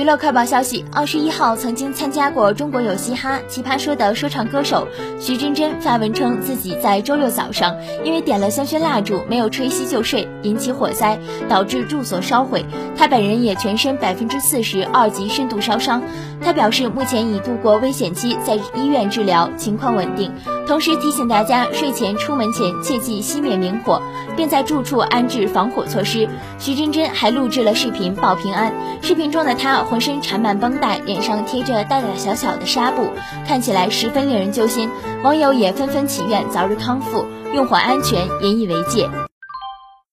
娱乐快报消息：二十一号，曾经参加过《中国有嘻哈》奇葩说的说唱歌手徐真真发文称，自己在周六早上因为点了香薰蜡烛没有吹熄就睡，引起火灾，导致住所烧毁。他本人也全身百分之四十二级深度烧伤。他表示，目前已度过危险期，在医院治疗，情况稳定。同时提醒大家，睡前出门前切记熄灭明火，并在住处安置防火措施。徐真真还录制了视频报平安，视频中的她。浑身缠满绷带，脸上贴着大大小小的纱布，看起来十分令人揪心。网友也纷纷祈愿早日康复，用火安全，引以为戒。